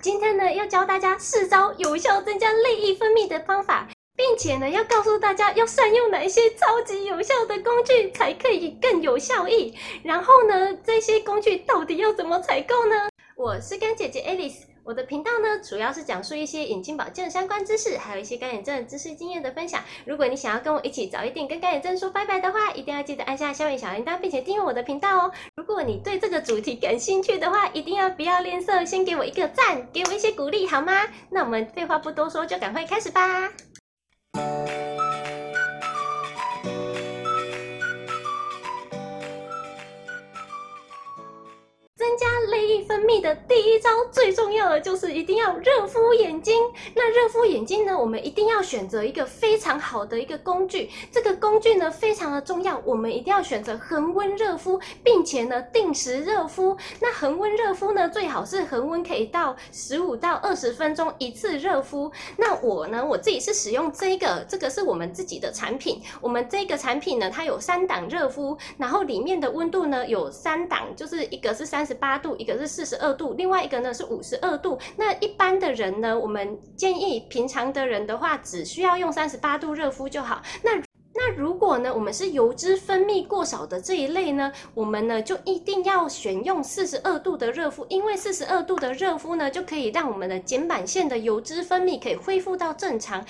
今天呢要教大家四招有效增加泪液分泌的方法，并且呢要告诉大家要善用哪一些超级有效的工具才可以更有效益。然后呢，这些工具到底要怎么采购呢？我是干姐姐 Alice。我的频道呢，主要是讲述一些眼睛保健相关知识，还有一些干眼症知识经验的分享。如果你想要跟我一起早一点跟干眼症说拜拜的话，一定要记得按下下面小铃铛，并且订阅我的频道哦。如果你对这个主题感兴趣的话，一定要不要吝啬，先给我一个赞，给我一些鼓励好吗？那我们废话不多说，就赶快开始吧。分泌的第一招最重要的就是一定要热敷眼睛。那热敷眼睛呢，我们一定要选择一个非常好的一个工具。这个工具呢，非常的重要，我们一定要选择恒温热敷，并且呢定时热敷。那恒温热敷呢，最好是恒温可以到十五到二十分钟一次热敷。那我呢，我自己是使用这个，这个是我们自己的产品。我们这个产品呢，它有三档热敷，然后里面的温度呢有三档，就是一个是三十八度，一个是。四十二度，另外一个呢是五十二度。那一般的人呢，我们建议平常的人的话，只需要用三十八度热敷就好。那那如果呢，我们是油脂分泌过少的这一类呢，我们呢就一定要选用四十二度的热敷，因为四十二度的热敷呢，就可以让我们的睑板腺的油脂分泌可以恢复到正常。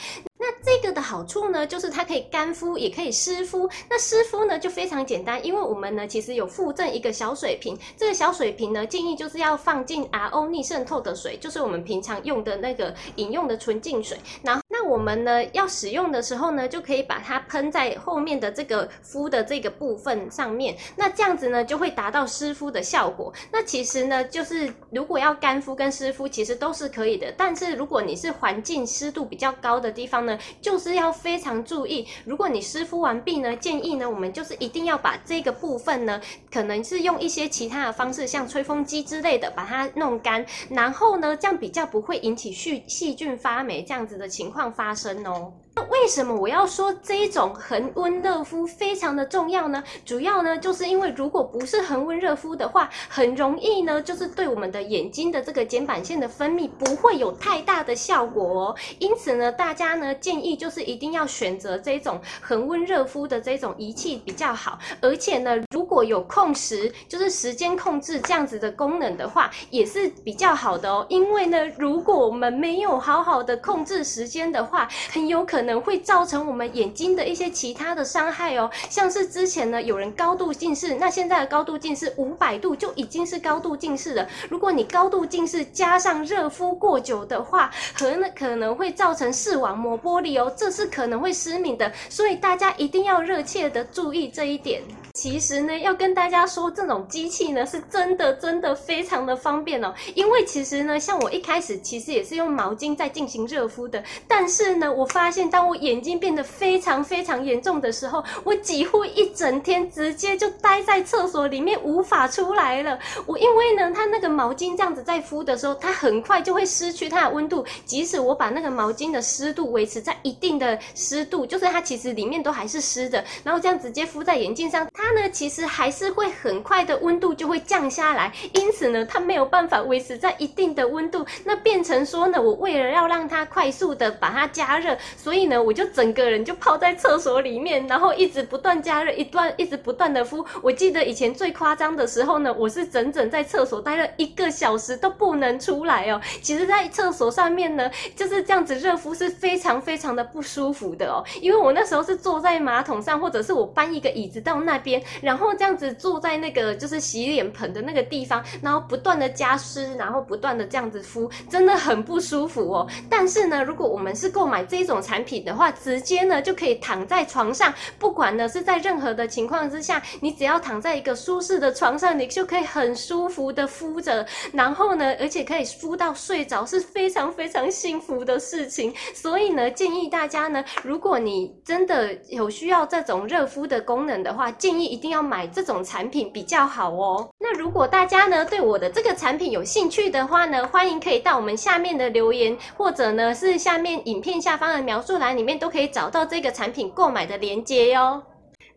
这个的好处呢，就是它可以干敷，也可以湿敷。那湿敷呢就非常简单，因为我们呢其实有附赠一个小水瓶，这个小水瓶呢建议就是要放进 RO 逆渗透的水，就是我们平常用的那个饮用的纯净水。然后我们呢要使用的时候呢，就可以把它喷在后面的这个敷的这个部分上面。那这样子呢就会达到湿敷的效果。那其实呢就是如果要干敷跟湿敷其实都是可以的，但是如果你是环境湿度比较高的地方呢，就是要非常注意，如果你湿敷完毕呢，建议呢，我们就是一定要把这个部分呢，可能是用一些其他的方式，像吹风机之类的，把它弄干，然后呢，这样比较不会引起细细菌发霉这样子的情况发生哦。为什么我要说这一种恒温热敷非常的重要呢？主要呢，就是因为如果不是恒温热敷的话，很容易呢，就是对我们的眼睛的这个睑板腺的分泌不会有太大的效果哦。因此呢，大家呢建议就是一定要选择这种恒温热敷的这种仪器比较好。而且呢，如果有控时，就是时间控制这样子的功能的话，也是比较好的哦。因为呢，如果我们没有好好的控制时间的话，很有可能。能会造成我们眼睛的一些其他的伤害哦，像是之前呢有人高度近视，那现在的高度近视五百度就已经是高度近视了。如果你高度近视加上热敷过久的话，可能可能会造成视网膜剥离哦，这是可能会失明的。所以大家一定要热切的注意这一点。其实呢，要跟大家说，这种机器呢是真的真的非常的方便哦。因为其实呢，像我一开始其实也是用毛巾在进行热敷的，但是呢，我发现当我眼睛变得非常非常严重的时候，我几乎一整天直接就待在厕所里面无法出来了。我因为呢，它那个毛巾这样子在敷的时候，它很快就会失去它的温度，即使我把那个毛巾的湿度维持在一定的湿度，就是它其实里面都还是湿的，然后这样直接敷在眼镜上，它。它呢，其实还是会很快的温度就会降下来，因此呢，它没有办法维持在一定的温度，那变成说呢，我为了要让它快速的把它加热，所以呢，我就整个人就泡在厕所里面，然后一直不断加热，一段一直不断的敷。我记得以前最夸张的时候呢，我是整整在厕所待了一个小时都不能出来哦。其实，在厕所上面呢，就是这样子热敷是非常非常的不舒服的哦，因为我那时候是坐在马桶上，或者是我搬一个椅子到那边。然后这样子坐在那个就是洗脸盆的那个地方，然后不断的加湿，然后不断的这样子敷，真的很不舒服哦。但是呢，如果我们是购买这种产品的话，直接呢就可以躺在床上，不管呢是在任何的情况之下，你只要躺在一个舒适的床上，你就可以很舒服的敷着，然后呢，而且可以敷到睡着，是非常非常幸福的事情。所以呢，建议大家呢，如果你真的有需要这种热敷的功能的话，建议。一定要买这种产品比较好哦。那如果大家呢对我的这个产品有兴趣的话呢，欢迎可以到我们下面的留言，或者呢是下面影片下方的描述栏里面都可以找到这个产品购买的链接哟。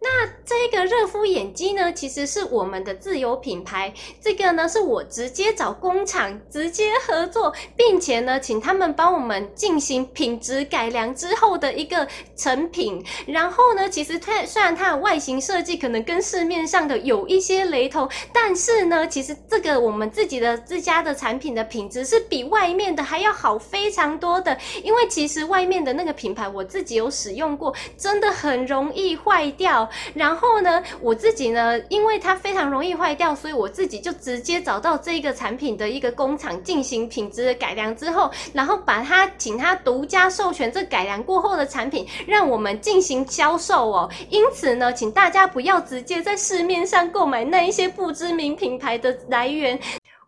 那这个热敷眼肌呢，其实是我们的自有品牌。这个呢，是我直接找工厂直接合作，并且呢，请他们帮我们进行品质改良之后的一个成品。然后呢，其实它虽然它的外形设计可能跟市面上的有一些雷同，但是呢，其实这个我们自己的自家的产品的品质是比外面的还要好非常多的。因为其实外面的那个品牌我自己有使用过，真的很容易坏掉。然后呢，我自己呢，因为它非常容易坏掉，所以我自己就直接找到这个产品的一个工厂进行品质的改良之后，然后把它请它独家授权这改良过后的产品，让我们进行销售哦。因此呢，请大家不要直接在市面上购买那一些不知名品牌的来源。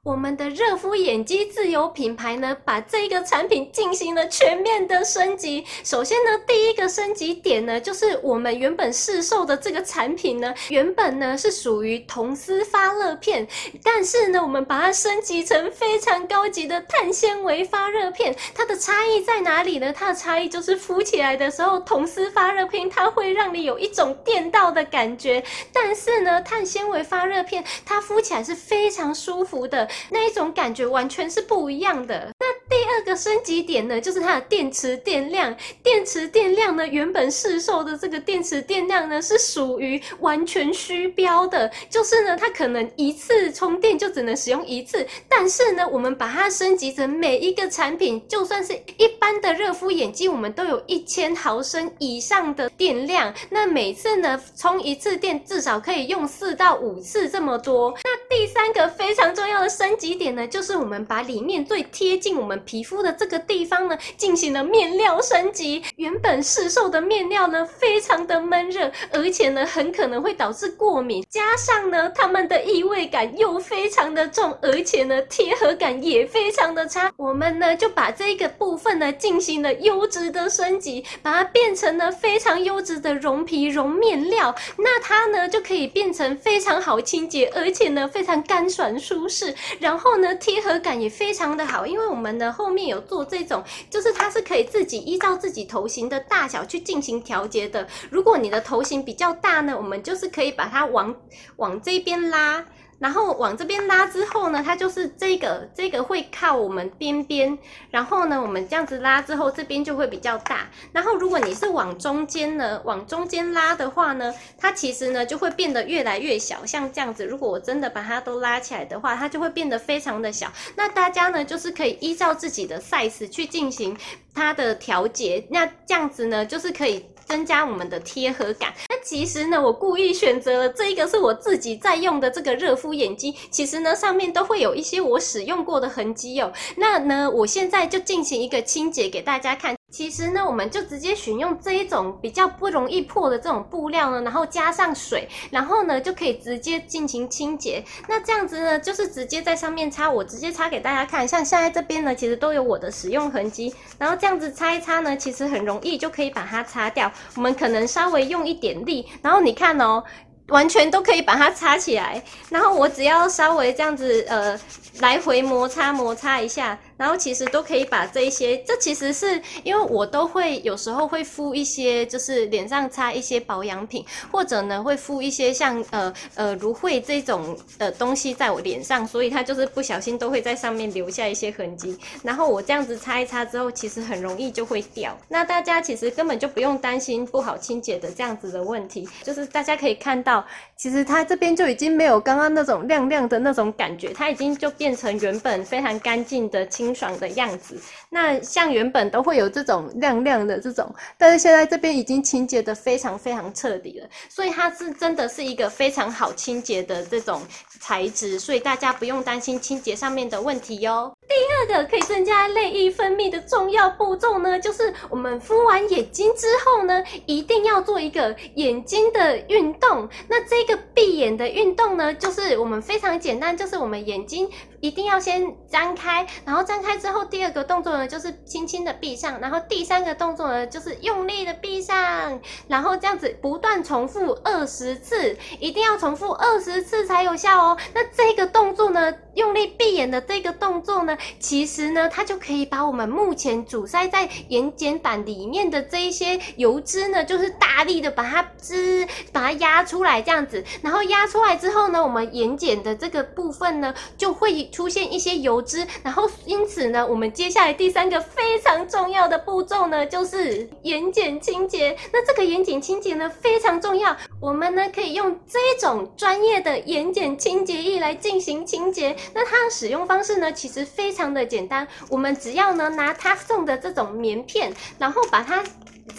我们的热敷眼肌自有品牌呢，把这个产品进行了全面的升级。首先呢，第一个升级点呢，就是我们原本市售的这个产品呢，原本呢是属于铜丝发热片，但是呢，我们把它升级成非常高级的碳纤维发热片。它的差异在哪里呢？它的差异就是敷起来的时候，铜丝发热片它会让你有一种电到的感觉，但是呢，碳纤维发热片它敷起来是非常舒服的。那一种感觉完全是不一样的。那二个升级点呢，就是它的电池电量。电池电量呢，原本市售的这个电池电量呢，是属于完全虚标的，就是呢，它可能一次充电就只能使用一次。但是呢，我们把它升级成每一个产品，就算是一般的热敷眼镜，我们都有一千毫升以上的电量。那每次呢，充一次电至少可以用四到五次这么多。那第三个非常重要的升级点呢，就是我们把里面最贴近我们皮肤的这个地方呢，进行了面料升级。原本市售的面料呢，非常的闷热，而且呢，很可能会导致过敏。加上呢，它们的异味感又非常的重，而且呢，贴合感也非常的差。我们呢，就把这个部分呢，进行了优质的升级，把它变成了非常优质的绒皮绒面料。那它呢，就可以变成非常好清洁，而且呢，非常干爽舒适。然后呢，贴合感也非常的好，因为我们的后面有做这种，就是它是可以自己依照自己头型的大小去进行调节的。如果你的头型比较大呢，我们就是可以把它往往这边拉。然后往这边拉之后呢，它就是这个这个会靠我们边边，然后呢，我们这样子拉之后，这边就会比较大。然后如果你是往中间呢，往中间拉的话呢，它其实呢就会变得越来越小。像这样子，如果我真的把它都拉起来的话，它就会变得非常的小。那大家呢就是可以依照自己的 size 去进行它的调节。那这样子呢，就是可以。增加我们的贴合感。那其实呢，我故意选择了这一个是我自己在用的这个热敷眼睛。其实呢，上面都会有一些我使用过的痕迹哦。那呢，我现在就进行一个清洁给大家看。其实呢，我们就直接选用这一种比较不容易破的这种布料呢，然后加上水，然后呢就可以直接进行清洁。那这样子呢，就是直接在上面擦，我直接擦给大家看。像现在这边呢，其实都有我的使用痕迹，然后这样子擦一擦呢，其实很容易就可以把它擦掉。我们可能稍微用一点力，然后你看哦。完全都可以把它擦起来，然后我只要稍微这样子呃来回摩擦摩擦一下，然后其实都可以把这一些，这其实是因为我都会有时候会敷一些，就是脸上擦一些保养品，或者呢会敷一些像呃呃芦荟这种呃东西在我脸上，所以它就是不小心都会在上面留下一些痕迹。然后我这样子擦一擦之后，其实很容易就会掉。那大家其实根本就不用担心不好清洁的这样子的问题，就是大家可以看到。其实它这边就已经没有刚刚那种亮亮的那种感觉，它已经就变成原本非常干净的清爽的样子。那像原本都会有这种亮亮的这种，但是现在这边已经清洁得非常非常彻底了，所以它是真的是一个非常好清洁的这种材质，所以大家不用担心清洁上面的问题哟。第二个可以增加泪液分泌的重要步骤呢，就是我们敷完眼睛之后呢，一定要做一个眼睛的运动。那这个闭眼的运动呢，就是我们非常简单，就是我们眼睛一定要先张开，然后张开之后，第二个动作呢就是轻轻的闭上，然后第三个动作呢就是用力的闭上，然后这样子不断重复二十次，一定要重复二十次才有效哦。那这个动作呢，用力闭眼的这个动作呢，其实呢，它就可以把我们目前阻塞在眼睑板里面的这一些油脂呢，就是大力的把它滋，把它压出来这样子。然后压出来之后呢，我们眼睑的这个部分呢，就会出现一些油脂。然后因此呢，我们接下来第三个非常重要的步骤呢，就是眼睑清洁。那这个眼睑清洁呢，非常重要。我们呢，可以用这种专业的眼睑清洁液来进行清洁。那它的使用方式呢，其实非常的简单。我们只要呢拿它送的这种棉片，然后把它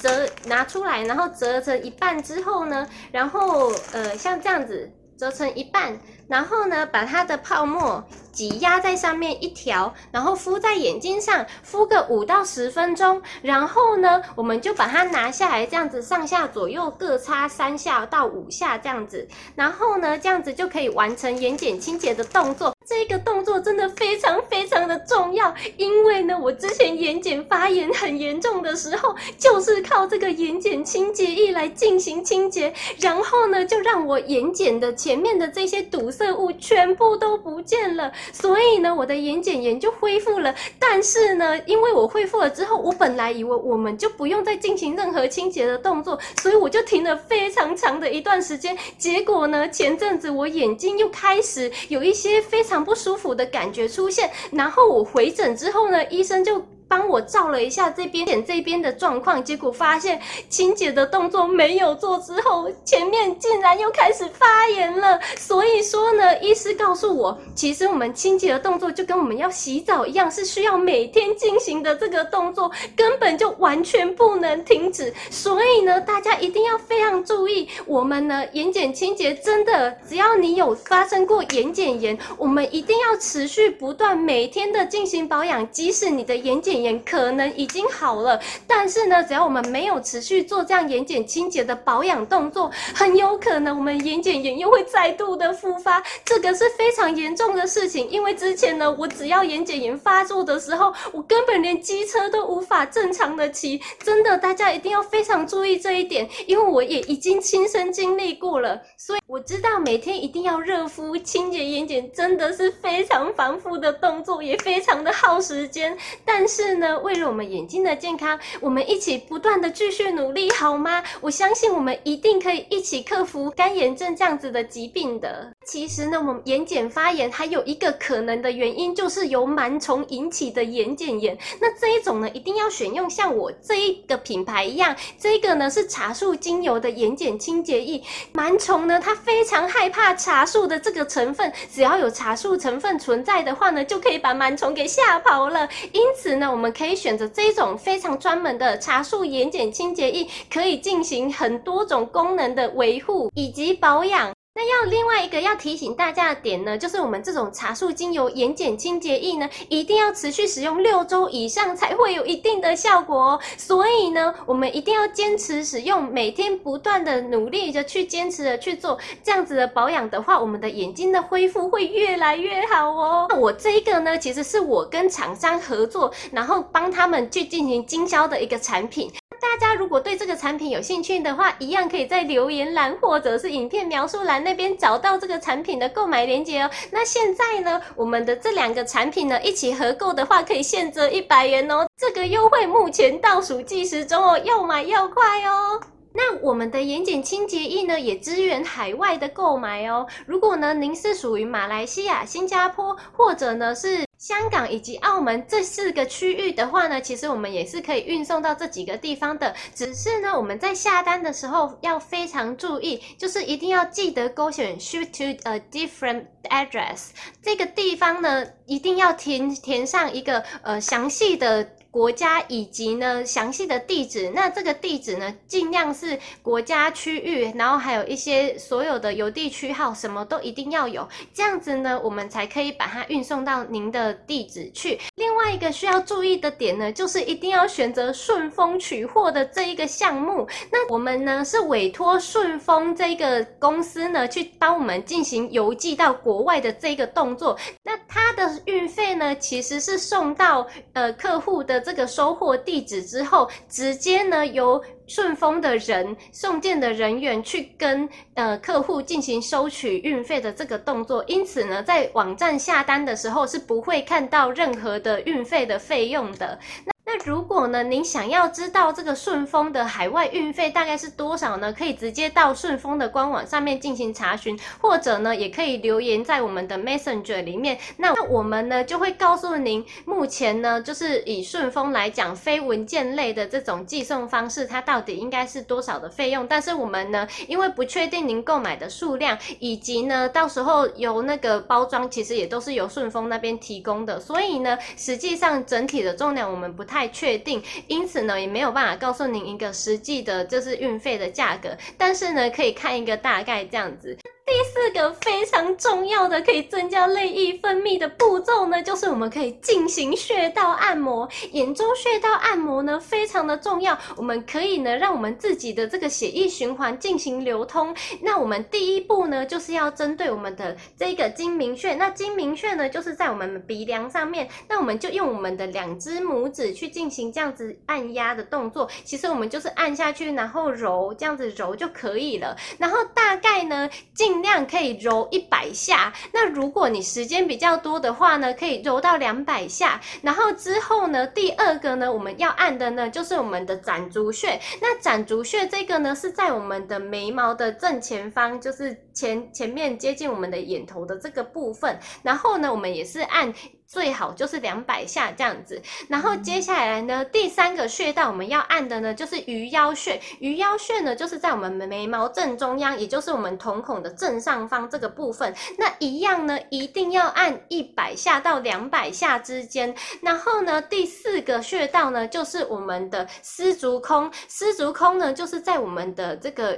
折拿出来，然后折成一半之后呢，然后呃像这样子折成一半，然后呢把它的泡沫。挤压在上面一条，然后敷在眼睛上，敷个五到十分钟，然后呢，我们就把它拿下来，这样子上下左右各擦三下到五下这样子，然后呢，这样子就可以完成眼睑清洁的动作。这个动作真的非常非常的重要，因为呢，我之前眼睑发炎很严重的时候，就是靠这个眼睑清洁液来进行清洁，然后呢，就让我眼睑的前面的这些堵色物全部都不见了。所以呢，我的眼睑炎就恢复了。但是呢，因为我恢复了之后，我本来以为我们就不用再进行任何清洁的动作，所以我就停了非常长的一段时间。结果呢，前阵子我眼睛又开始有一些非常不舒服的感觉出现。然后我回诊之后呢，医生就。帮我照了一下这边眼这边的状况，结果发现清洁的动作没有做之后，前面竟然又开始发炎了。所以说呢，医师告诉我，其实我们清洁的动作就跟我们要洗澡一样，是需要每天进行的这个动作，根本就完全不能停止。所以呢，大家一定要非常注意，我们呢眼睑清洁真的，只要你有发生过眼睑炎，我们一定要持续不断每天的进行保养，即使你的眼睑瞼。眼可能已经好了，但是呢，只要我们没有持续做这样眼睑清洁的保养动作，很有可能我们眼睑炎又会再度的复发，这个是非常严重的事情。因为之前呢，我只要眼睑炎发作的时候，我根本连机车都无法正常的骑，真的，大家一定要非常注意这一点，因为我也已经亲身经历过了，所以我知道每天一定要热敷清洁眼睑，真的是非常繁复的动作，也非常的耗时间，但是。是呢，为了我们眼睛的健康，我们一起不断的继续努力，好吗？我相信我们一定可以一起克服干眼症这样子的疾病的。其实呢，我们眼睑发炎还有一个可能的原因，就是由螨虫引起的眼睑炎。那这一种呢，一定要选用像我这一个品牌一样，这个呢是茶树精油的眼睑清洁液。螨虫呢，它非常害怕茶树的这个成分，只要有茶树成分存在的话呢，就可以把螨虫给吓跑了。因此呢，我们可以选择这种非常专门的茶树眼睑清洁液，可以进行很多种功能的维护以及保养。那要另外一个要提醒大家的点呢，就是我们这种茶树精油眼睑清洁液呢，一定要持续使用六周以上才会有一定的效果哦。所以呢，我们一定要坚持使用，每天不断的努力的去坚持的去做这样子的保养的话，我们的眼睛的恢复会越来越好哦。那我这一个呢，其实是我跟厂商合作，然后帮他们去进行经销的一个产品。大家如果对这个产品有兴趣的话，一样可以在留言栏或者是影片描述栏那边找到这个产品的购买链接哦。那现在呢，我们的这两个产品呢，一起合购的话，可以现折一百元哦。这个优惠目前倒数计时中哦，要买要快哦。那我们的眼睑清洁液呢，也支援海外的购买哦。如果呢，您是属于马来西亚、新加坡，或者呢是香港以及澳门这四个区域的话呢，其实我们也是可以运送到这几个地方的。只是呢，我们在下单的时候要非常注意，就是一定要记得勾选 ship to a different address 这个地方呢，一定要填填上一个呃详细的。国家以及呢详细的地址，那这个地址呢尽量是国家区域，然后还有一些所有的邮递区号，什么都一定要有，这样子呢我们才可以把它运送到您的地址去。另外一个需要注意的点呢，就是一定要选择顺丰取货的这一个项目。那我们呢是委托顺丰这个公司呢去帮我们进行邮寄到国外的这个动作。那它的运费呢其实是送到呃客户的。这个收货地址之后，直接呢由顺丰的人送件的人员去跟呃客户进行收取运费的这个动作，因此呢，在网站下单的时候是不会看到任何的运费的费用的。那如果呢，您想要知道这个顺丰的海外运费大概是多少呢？可以直接到顺丰的官网上面进行查询，或者呢，也可以留言在我们的 Messenger 里面。那我们呢，就会告诉您，目前呢，就是以顺丰来讲，非文件类的这种寄送方式，它到底应该是多少的费用？但是我们呢，因为不确定您购买的数量，以及呢，到时候由那个包装，其实也都是由顺丰那边提供的，所以呢，实际上整体的重量我们不太。太确定，因此呢，也没有办法告诉您一个实际的，就是运费的价格，但是呢，可以看一个大概这样子。第四个非常重要的可以增加泪液分泌的步骤呢，就是我们可以进行穴道按摩。眼周穴道按摩呢，非常的重要，我们可以呢，让我们自己的这个血液循环进行流通。那我们第一步呢，就是要针对我们的这个睛明穴。那睛明穴呢，就是在我们鼻梁上面。那我们就用我们的两只拇指去进行这样子按压的动作。其实我们就是按下去，然后揉，这样子揉就可以了。然后大概呢，进尽量可以揉一百下，那如果你时间比较多的话呢，可以揉到两百下。然后之后呢，第二个呢，我们要按的呢，就是我们的攒竹穴。那攒竹穴这个呢，是在我们的眉毛的正前方，就是前前面接近我们的眼头的这个部分。然后呢，我们也是按。最好就是两百下这样子，然后接下来呢，第三个穴道我们要按的呢，就是鱼腰穴。鱼腰穴呢，就是在我们眉毛正中央，也就是我们瞳孔的正上方这个部分。那一样呢，一定要按一百下到两百下之间。然后呢，第四个穴道呢，就是我们的丝竹空。丝竹空呢，就是在我们的这个。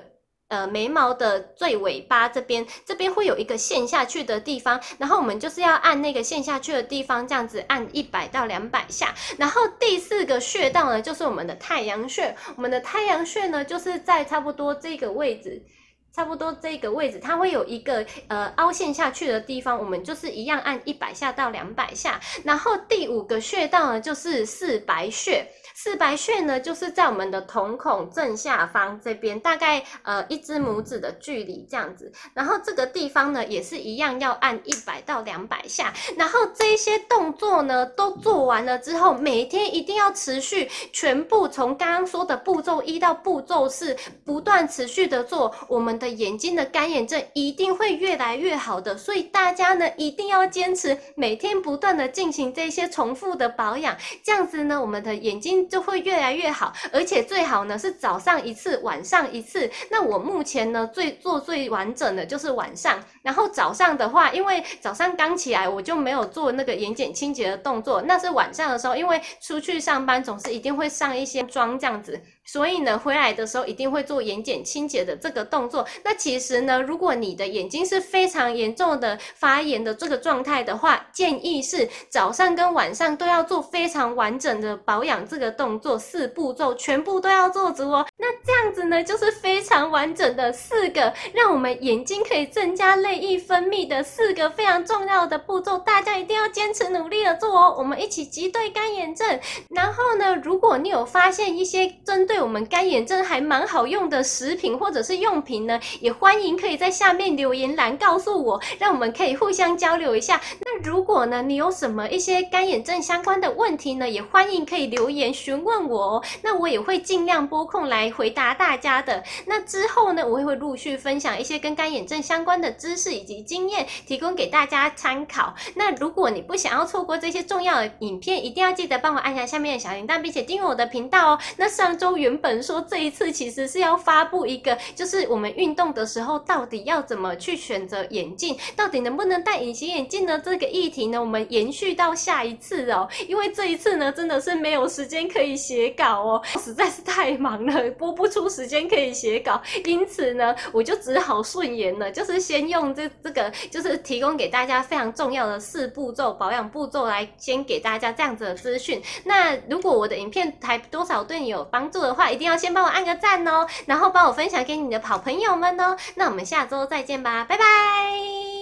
呃，眉毛的最尾巴这边，这边会有一个陷下去的地方，然后我们就是要按那个陷下去的地方，这样子按一百到两百下。然后第四个穴道呢，就是我们的太阳穴。我们的太阳穴呢，就是在差不多这个位置，差不多这个位置，它会有一个呃凹陷下去的地方，我们就是一样按一百下到两百下。然后第五个穴道呢，就是四白穴。四白穴呢，就是在我们的瞳孔正下方这边，大概呃一只拇指的距离这样子。然后这个地方呢，也是一样要按一百到两百下。然后这些动作呢，都做完了之后，每天一定要持续，全部从刚刚说的步骤一到步骤四，不断持续的做，我们的眼睛的干眼症一定会越来越好的。所以大家呢，一定要坚持每天不断的进行这些重复的保养，这样子呢，我们的眼睛。就会越来越好，而且最好呢是早上一次，晚上一次。那我目前呢最做最完整的就是晚上，然后早上的话，因为早上刚起来我就没有做那个眼睑清洁的动作，那是晚上的时候，因为出去上班总是一定会上一些妆这样子。所以呢，回来的时候一定会做眼睑清洁的这个动作。那其实呢，如果你的眼睛是非常严重的发炎的这个状态的话，建议是早上跟晚上都要做非常完整的保养这个动作，四步骤全部都要做足哦。那这样子呢，就是非常完整的四个让我们眼睛可以增加泪液分泌的四个非常重要的步骤，大家一定要坚持努力的做哦。我们一起击退干眼症。然后呢，如果你有发现一些针对对我们干眼症还蛮好用的食品或者是用品呢，也欢迎可以在下面留言栏告诉我，让我们可以互相交流一下。那如果呢，你有什么一些干眼症相关的问题呢，也欢迎可以留言询问我哦，那我也会尽量拨空来回答大家的。那之后呢，我也会陆续分享一些跟干眼症相关的知识以及经验，提供给大家参考。那如果你不想要错过这些重要的影片，一定要记得帮我按下下面的小铃铛，并且订阅我的频道哦。那上周原本说这一次其实是要发布一个，就是我们运动的时候到底要怎么去选择眼镜，到底能不能戴隐形眼镜呢？这个议题呢，我们延续到下一次哦。因为这一次呢，真的是没有时间可以写稿哦，实在是太忙了，播不出时间可以写稿，因此呢，我就只好顺延了，就是先用这这个，就是提供给大家非常重要的四步骤保养步骤来先给大家这样子的资讯。那如果我的影片还多少对你有帮助的话，一定要。先帮我按个赞哦，然后帮我分享给你的好朋友们哦。那我们下周再见吧，拜拜。